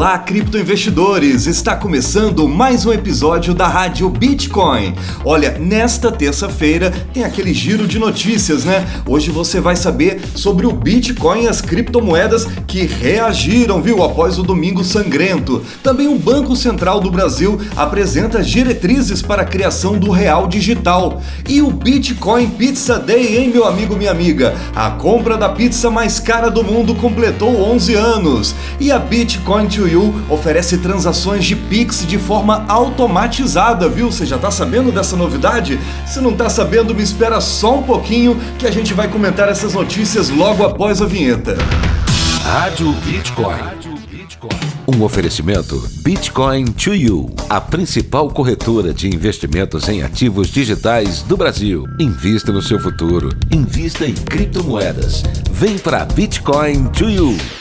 Olá, criptoinvestidores! Está começando mais um episódio da Rádio Bitcoin. Olha, nesta terça-feira tem aquele giro de notícias, né? Hoje você vai saber sobre o Bitcoin e as criptomoedas que reagiram, viu, após o domingo sangrento. Também o Banco Central do Brasil apresenta diretrizes para a criação do real digital. E o Bitcoin Pizza Day, hein, meu amigo, minha amiga? A compra da pizza mais cara do mundo completou 11 anos. E a Bitcoin to Oferece transações de Pix de forma automatizada, viu? Você já tá sabendo dessa novidade? Se não tá sabendo, me espera só um pouquinho que a gente vai comentar essas notícias logo após a vinheta. Rádio Bitcoin. Um oferecimento Bitcoin to You, a principal corretora de investimentos em ativos digitais do Brasil. Invista no seu futuro. Invista em criptomoedas. Vem para Bitcoin to You.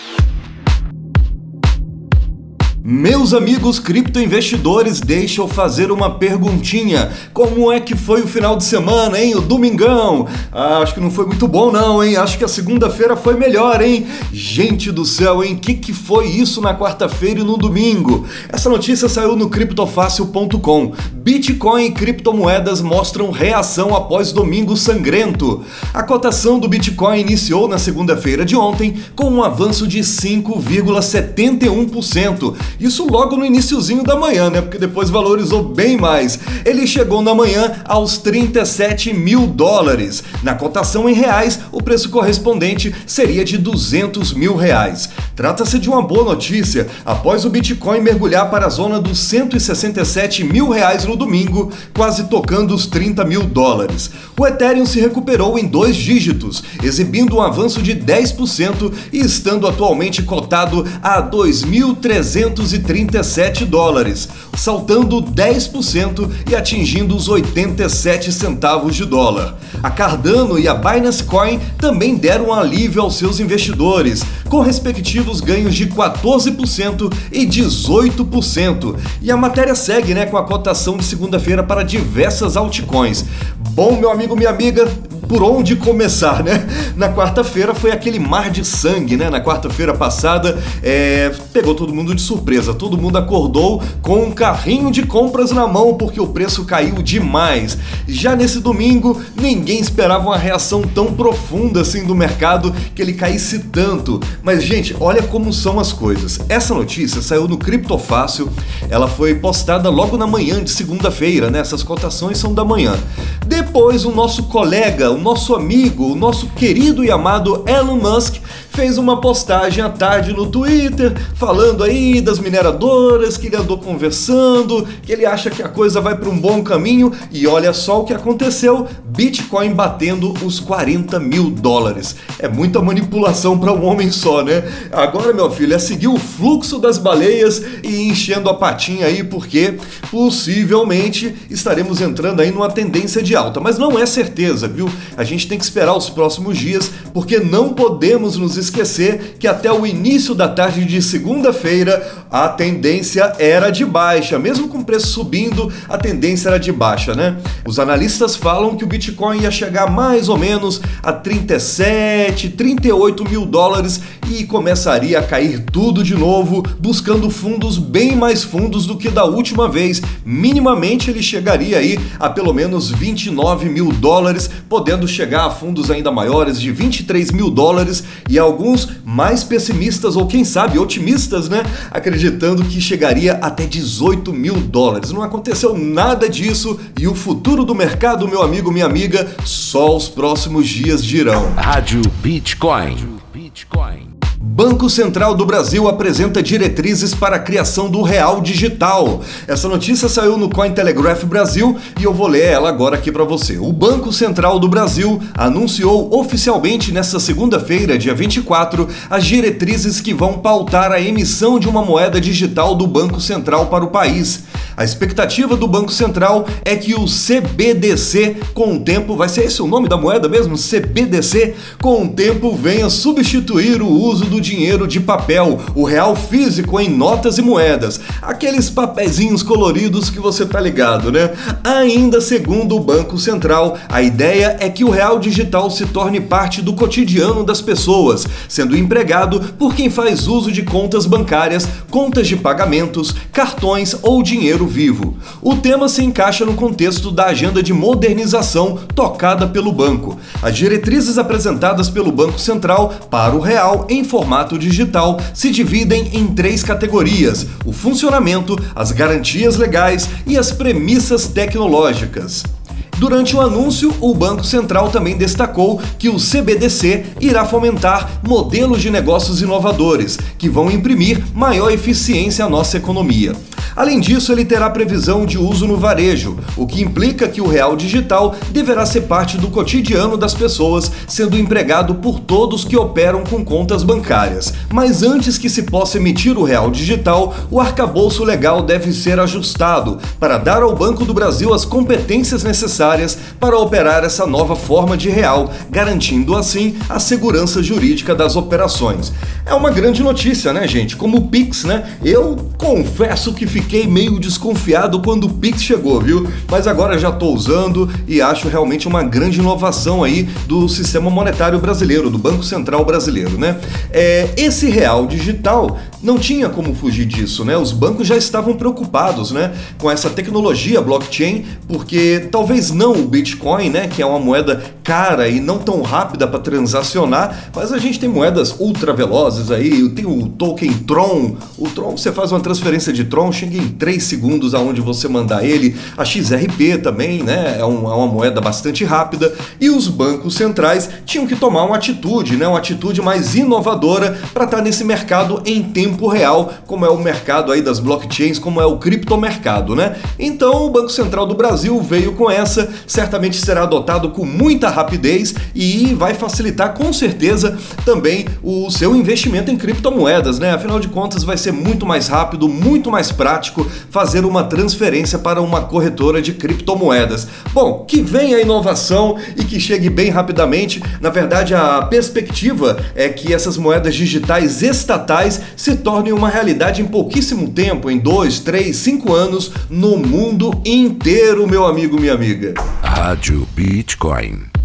Meus amigos criptoinvestidores, deixa eu fazer uma perguntinha. Como é que foi o final de semana, hein? O domingão? Ah, acho que não foi muito bom não, hein? Acho que a segunda-feira foi melhor, hein? Gente do céu, hein? Que que foi isso na quarta-feira e no domingo? Essa notícia saiu no criptofácil.com. Bitcoin e criptomoedas mostram reação após domingo sangrento. A cotação do Bitcoin iniciou na segunda-feira de ontem com um avanço de 5,71%. Isso logo no iníciozinho da manhã, né? Porque depois valorizou bem mais. Ele chegou na manhã aos 37 mil dólares. Na cotação em reais, o preço correspondente seria de 200 mil reais. Trata-se de uma boa notícia. Após o Bitcoin mergulhar para a zona dos 167 mil reais no domingo, quase tocando os 30 mil dólares. O Ethereum se recuperou em dois dígitos, exibindo um avanço de 10% e estando atualmente cotado a 2.300 237 dólares, saltando 10% e atingindo os 87 centavos de dólar. A Cardano e a Binance Coin também deram alívio aos seus investidores, com respectivos ganhos de 14% e 18%. E a matéria segue né, com a cotação de segunda-feira para diversas altcoins. Bom, meu amigo, minha amiga, por onde começar, né? Na quarta-feira foi aquele mar de sangue, né? Na quarta-feira passada é, pegou todo mundo de surpresa. Todo mundo acordou com um carrinho de compras na mão porque o preço caiu demais. Já nesse domingo, ninguém esperava uma reação tão profunda assim do mercado que ele caísse tanto. Mas, gente, olha como são as coisas. Essa notícia saiu no Criptofácil, ela foi postada logo na manhã de segunda-feira, né? Essas cotações são da manhã. Depois, o nosso colega, nosso amigo, o nosso querido e amado Elon Musk fez uma postagem à tarde no Twitter falando aí das mineradoras, que ele andou conversando, que ele acha que a coisa vai para um bom caminho e olha só o que aconteceu: Bitcoin batendo os 40 mil dólares. É muita manipulação para um homem só, né? Agora, meu filho, é seguir o fluxo das baleias e enchendo a patinha aí, porque possivelmente estaremos entrando aí numa tendência de alta, mas não é certeza, viu? A gente tem que esperar os próximos dias, porque não podemos nos esquecer que até o início da tarde de segunda-feira a tendência era de baixa, mesmo com o preço subindo, a tendência era de baixa, né? Os analistas falam que o Bitcoin ia chegar mais ou menos a 37, 38 mil dólares e começaria a cair tudo de novo, buscando fundos bem mais fundos do que da última vez. Minimamente ele chegaria aí a pelo menos 29 mil dólares, podendo chegar a fundos ainda maiores de 23 mil dólares e alguns mais pessimistas ou quem sabe otimistas, né? Acreditando que chegaria até 18 mil dólares. Não aconteceu nada disso e o futuro do mercado, meu amigo, minha amiga, só os próximos dias dirão. Rádio Bitcoin. Bitcoin. Banco Central do Brasil apresenta diretrizes para a criação do real digital. Essa notícia saiu no Cointelegraph Brasil e eu vou ler ela agora aqui para você. O Banco Central do Brasil anunciou oficialmente nesta segunda-feira, dia 24, as diretrizes que vão pautar a emissão de uma moeda digital do Banco Central para o país. A expectativa do Banco Central é que o CBDC, com o tempo, vai ser esse o nome da moeda mesmo? CBDC, com o tempo venha substituir o uso do dinheiro de papel, o real físico em notas e moedas, aqueles papezinhos coloridos que você tá ligado, né? Ainda segundo o Banco Central, a ideia é que o real digital se torne parte do cotidiano das pessoas, sendo empregado por quem faz uso de contas bancárias, contas de pagamentos, cartões ou dinheiro vivo. O tema se encaixa no contexto da agenda de modernização tocada pelo banco. As diretrizes apresentadas pelo Banco Central para o real em formato digital se dividem em três categorias: o funcionamento, as garantias legais e as premissas tecnológicas. Durante o anúncio, o Banco Central também destacou que o CBDC irá fomentar modelos de negócios inovadores, que vão imprimir maior eficiência à nossa economia. Além disso, ele terá previsão de uso no varejo, o que implica que o real digital deverá ser parte do cotidiano das pessoas, sendo empregado por todos que operam com contas bancárias. Mas antes que se possa emitir o real digital, o arcabouço legal deve ser ajustado para dar ao Banco do Brasil as competências necessárias para operar essa nova forma de real, garantindo assim a segurança jurídica das operações. É uma grande notícia, né, gente? Como o Pix, né? Eu confesso que fiquei fiquei meio desconfiado quando o Pix chegou, viu? Mas agora já estou usando e acho realmente uma grande inovação aí do sistema monetário brasileiro, do Banco Central brasileiro, né? É, esse real digital não tinha como fugir disso, né? Os bancos já estavam preocupados, né, com essa tecnologia blockchain, porque talvez não o Bitcoin, né, que é uma moeda cara e não tão rápida para transacionar, mas a gente tem moedas ultra velozes aí, tem o token Tron, o Tron, você faz uma transferência de Tron, chega em 3 segundos aonde você mandar ele. A XRP também, né? É, um, é uma moeda bastante rápida. E os bancos centrais tinham que tomar uma atitude, né? Uma atitude mais inovadora para estar tá nesse mercado em tempo real, como é o mercado aí das blockchains, como é o criptomercado, né? Então o Banco Central do Brasil veio com essa, certamente será adotado com muita rapidez e vai facilitar com certeza também o seu investimento em criptomoedas, né? Afinal de contas, vai ser muito mais rápido, muito mais prático fazer uma transferência para uma corretora de criptomoedas. Bom, que venha a inovação e que chegue bem rapidamente. Na verdade, a perspectiva é que essas moedas digitais estatais se tornem uma realidade em pouquíssimo tempo, em dois, três, cinco anos, no mundo inteiro, meu amigo, minha amiga. Rádio Bitcoin.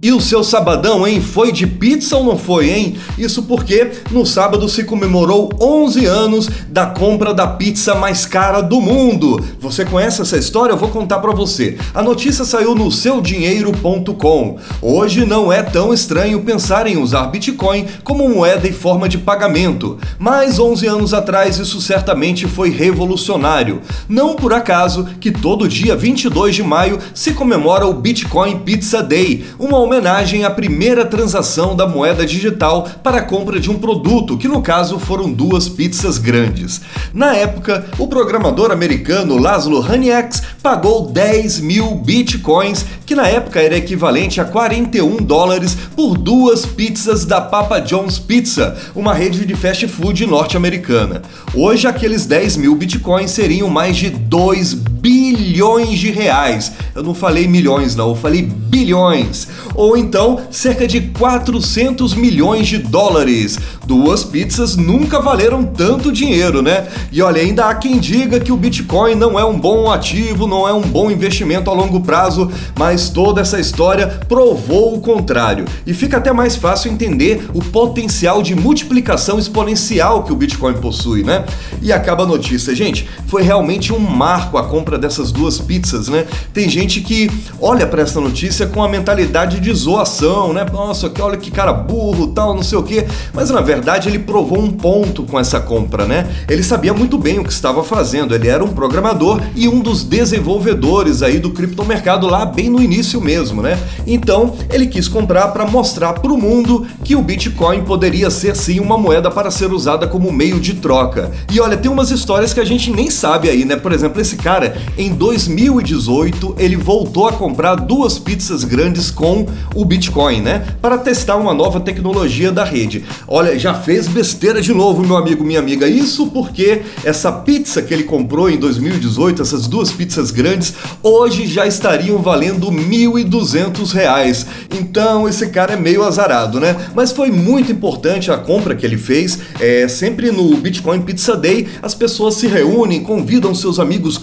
E o seu sabadão, hein? Foi de pizza ou não foi, hein? Isso porque no sábado se comemorou 11 anos da compra da pizza mais cara do mundo. Você conhece essa história? Eu vou contar para você. A notícia saiu no seudinheiro.com. Hoje não é tão estranho pensar em usar Bitcoin como moeda e forma de pagamento, mas 11 anos atrás isso certamente foi revolucionário. Não por acaso que todo dia 22 de maio se comemora o Bitcoin Pizza Day, uma homenagem à primeira transação da moeda digital para a compra de um produto, que no caso foram duas pizzas grandes. Na época, o programador americano Laszlo Hanieks pagou 10 mil bitcoins, que na época era equivalente a 41 dólares por duas pizzas da Papa John's Pizza, uma rede de fast food norte-americana. Hoje, aqueles 10 mil bitcoins seriam mais de 2 bilhões de reais. Eu não falei milhões, não, eu falei bilhões ou então cerca de 400 milhões de dólares. Duas pizzas nunca valeram tanto dinheiro, né? E olha, ainda há quem diga que o Bitcoin não é um bom ativo, não é um bom investimento a longo prazo, mas toda essa história provou o contrário. E fica até mais fácil entender o potencial de multiplicação exponencial que o Bitcoin possui, né? E acaba a notícia, gente, foi realmente um marco a compra dessas duas pizzas, né? Tem gente que olha para essa notícia com a mentalidade de zoação, né? Nossa, olha que cara burro, tal, não sei o quê. Mas na verdade ele provou um ponto com essa compra, né? Ele sabia muito bem o que estava fazendo. Ele era um programador e um dos desenvolvedores aí do criptomercado lá bem no início mesmo, né? Então ele quis comprar para mostrar para o mundo que o Bitcoin poderia ser sim uma moeda para ser usada como meio de troca. E olha, tem umas histórias que a gente nem sabe aí, né? Por exemplo, esse cara, em 2018 ele voltou a comprar duas pizzas grandes com o Bitcoin, né? Para testar uma nova tecnologia da rede. Olha, já fez besteira de novo, meu amigo, minha amiga. Isso porque essa pizza que ele comprou em 2018, essas duas pizzas grandes, hoje já estariam valendo R$ 1.200. Então esse cara é meio azarado, né? Mas foi muito importante a compra que ele fez. É, sempre no Bitcoin Pizza Day, as pessoas se reúnem, convidam seus amigos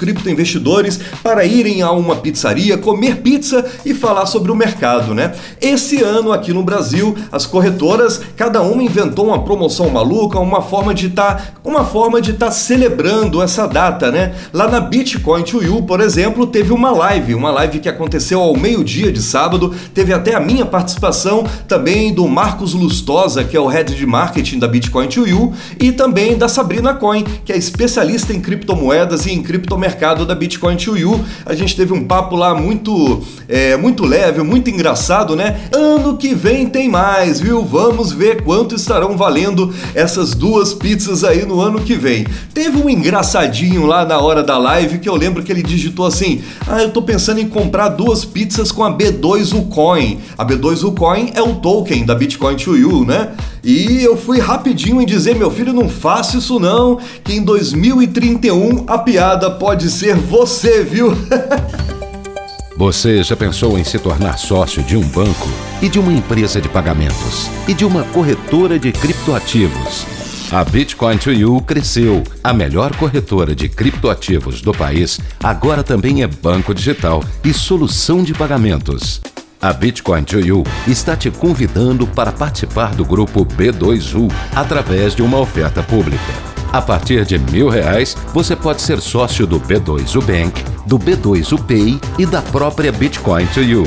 criptoinvestidores para irem a uma pizzaria, comer pizza e falar sobre o mercado, né? Esse ano aqui no Brasil, as corretoras, cada uma inventou uma promoção maluca, uma forma de estar, tá, uma forma de estar tá celebrando essa data, né? Lá na Bitcoin to You, por exemplo, teve uma live, uma live que aconteceu ao meio-dia de sábado, teve até a minha participação, também do Marcos Lustosa, que é o head de marketing da Bitcoin to You, e também da Sabrina Coin, que é especialista em criptomoedas e em criptomercado da Bitcoin to You. A gente teve um papo lá muito, é, muito leve, muito engraçado, né? Ano que vem tem mais, viu? Vamos ver quanto estarão valendo essas duas pizzas aí no ano que vem. Teve um engraçadinho lá na hora da live que eu lembro que ele digitou assim: Ah, eu tô pensando em comprar duas pizzas com a B2 Ucoin. A B2 Ucoin é o token da Bitcoin to You, né? E eu fui rapidinho em dizer, meu filho, não faça isso não, que em 2031 a piada pode ser você, viu? Você já pensou em se tornar sócio de um banco e de uma empresa de pagamentos e de uma corretora de criptoativos? A Bitcoin to You cresceu. A melhor corretora de criptoativos do país agora também é banco digital e solução de pagamentos. A Bitcoin to You está te convidando para participar do grupo B2U através de uma oferta pública. A partir de mil reais, você pode ser sócio do B2U Bank, do B2U Pay e da própria Bitcoin to You.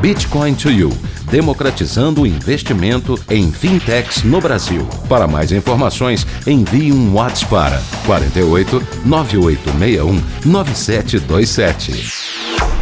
Bitcoin to You, democratizando o investimento em fintechs no Brasil. Para mais informações, envie um WhatsApp para 48 9861 9727.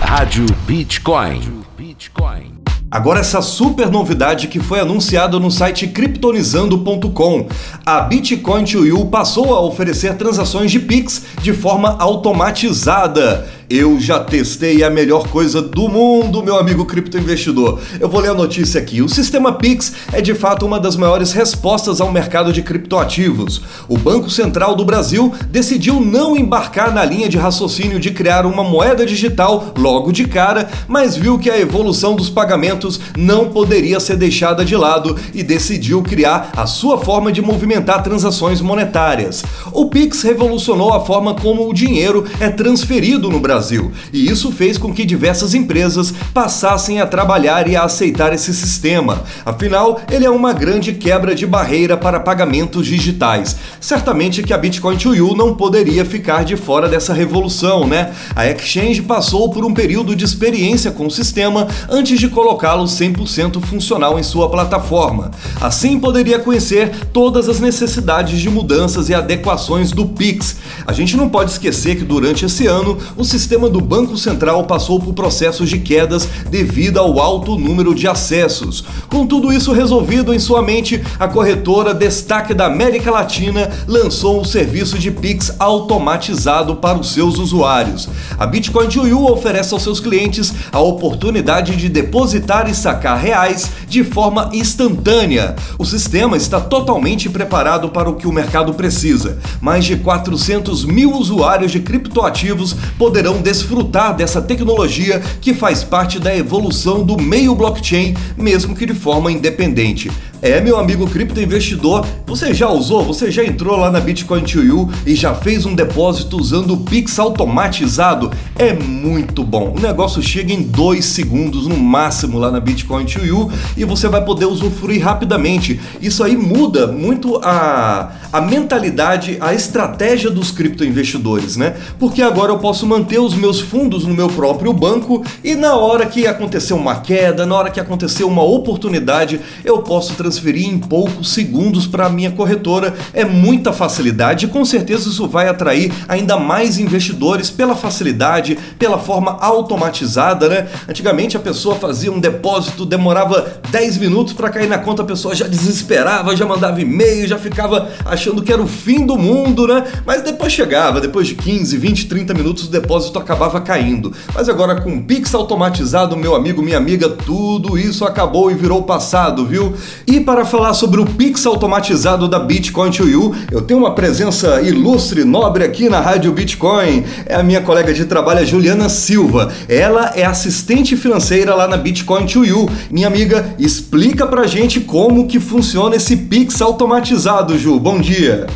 Rádio Bitcoin. Bitcoin. Agora essa super novidade que foi anunciada no site kryptonizando.com. A Bitcoin to You passou a oferecer transações de Pix de forma automatizada. Eu já testei a melhor coisa do mundo, meu amigo criptoinvestidor. Eu vou ler a notícia aqui. O sistema Pix é de fato uma das maiores respostas ao mercado de criptoativos. O Banco Central do Brasil decidiu não embarcar na linha de raciocínio de criar uma moeda digital logo de cara, mas viu que a evolução dos pagamentos não poderia ser deixada de lado e decidiu criar a sua forma de movimentar transações monetárias. O Pix revolucionou a forma como o dinheiro é transferido no Brasil Brasil, e isso fez com que diversas empresas passassem a trabalhar e a aceitar esse sistema. Afinal, ele é uma grande quebra de barreira para pagamentos digitais. Certamente que a Bitcoin to You não poderia ficar de fora dessa revolução, né? A exchange passou por um período de experiência com o sistema antes de colocá-lo 100% funcional em sua plataforma. Assim, poderia conhecer todas as necessidades de mudanças e adequações do Pix. A gente não pode esquecer que durante esse ano o sistema sistema do Banco Central passou por processos de quedas devido ao alto número de acessos. Com tudo isso resolvido em sua mente, a corretora Destaque da América Latina lançou um serviço de Pix automatizado para os seus usuários. A Bitcoin Juyu oferece aos seus clientes a oportunidade de depositar e sacar reais de forma instantânea. O sistema está totalmente preparado para o que o mercado precisa. Mais de 400 mil usuários de criptoativos poderão poderão desfrutar dessa tecnologia que faz parte da evolução do meio blockchain, mesmo que de forma independente. É, meu amigo criptoinvestidor, você já usou, você já entrou lá na Bitcoin to e já fez um depósito usando o Pix automatizado? É muito bom. O negócio chega em dois segundos no máximo lá na Bitcoin to e você vai poder usufruir rapidamente. Isso aí muda muito a, a mentalidade, a estratégia dos criptoinvestidores, né? Porque agora eu posso manter os meus fundos no meu próprio banco e na hora que acontecer uma queda, na hora que acontecer uma oportunidade, eu posso transferir transferir em poucos segundos para minha corretora. É muita facilidade e com certeza isso vai atrair ainda mais investidores pela facilidade, pela forma automatizada, né? Antigamente a pessoa fazia um depósito, demorava 10 minutos para cair na conta, a pessoa já desesperava, já mandava e-mail, já ficava achando que era o fim do mundo, né? Mas depois chegava, depois de 15, 20, 30 minutos o depósito acabava caindo. Mas agora com o Pix automatizado, meu amigo, minha amiga, tudo isso acabou e virou passado, viu? E para falar sobre o Pix automatizado da Bitcoin to You, eu tenho uma presença ilustre, nobre aqui na Rádio Bitcoin. É a minha colega de trabalho, a Juliana Silva. Ela é assistente financeira lá na Bitcoin to You. Minha amiga, explica pra gente como que funciona esse Pix automatizado, Ju. Bom dia.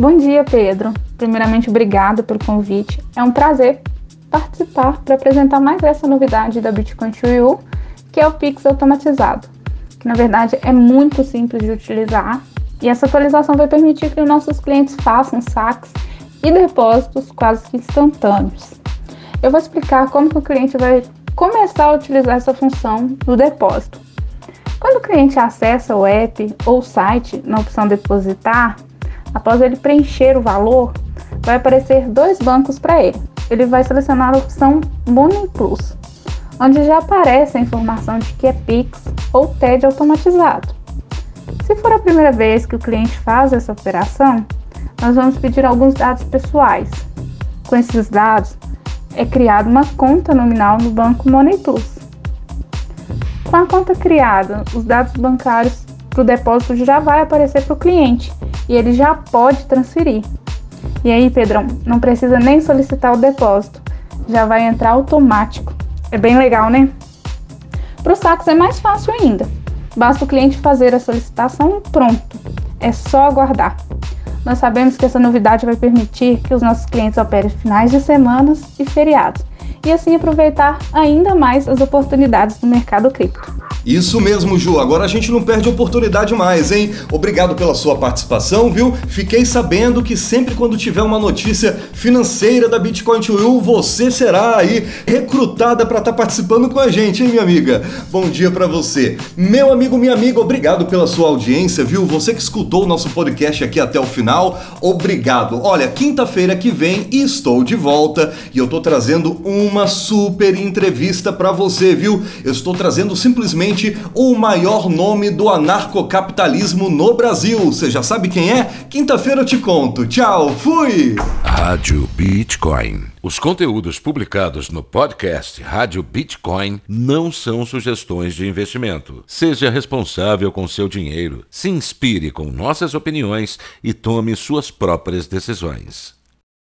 Bom dia, Pedro. Primeiramente, obrigado pelo convite. É um prazer participar para apresentar mais essa novidade da Bitcoin to You, que é o Pix automatizado, na verdade é muito simples de utilizar e essa atualização vai permitir que os nossos clientes façam saques e depósitos quase instantâneos. Eu vou explicar como o cliente vai começar a utilizar essa função do depósito. Quando o cliente acessa o app ou o site na opção depositar, após ele preencher o valor, vai aparecer dois bancos para ele. Ele vai selecionar a opção Money Plus, onde já aparece a informação de que é Pix ou TED automatizado. Se for a primeira vez que o cliente faz essa operação, nós vamos pedir alguns dados pessoais. Com esses dados, é criada uma conta nominal no banco Money Plus. Com a conta criada, os dados bancários para o depósito já vai aparecer para o cliente e ele já pode transferir. E aí, Pedrão, não precisa nem solicitar o depósito, já vai entrar automático. É bem legal, né? Para os saques é mais fácil ainda. Basta o cliente fazer a solicitação e pronto. É só aguardar. Nós sabemos que essa novidade vai permitir que os nossos clientes operem finais de semanas e feriados e assim aproveitar ainda mais as oportunidades do mercado cripto. Isso mesmo, Ju. Agora a gente não perde oportunidade mais, hein? Obrigado pela sua participação, viu? Fiquei sabendo que sempre quando tiver uma notícia financeira da Bitcoin to You, você será aí recrutada para estar tá participando com a gente, hein, minha amiga? Bom dia para você. Meu amigo, minha amiga, obrigado pela sua audiência, viu? Você que escutou o nosso podcast aqui até o final, obrigado. Olha, quinta-feira que vem estou de volta e eu tô trazendo uma super entrevista para você, viu? Eu estou trazendo simplesmente o maior nome do anarcocapitalismo no Brasil. Você já sabe quem é? Quinta-feira eu te conto. Tchau, fui! Rádio Bitcoin. Os conteúdos publicados no podcast Rádio Bitcoin não são sugestões de investimento. Seja responsável com seu dinheiro, se inspire com nossas opiniões e tome suas próprias decisões.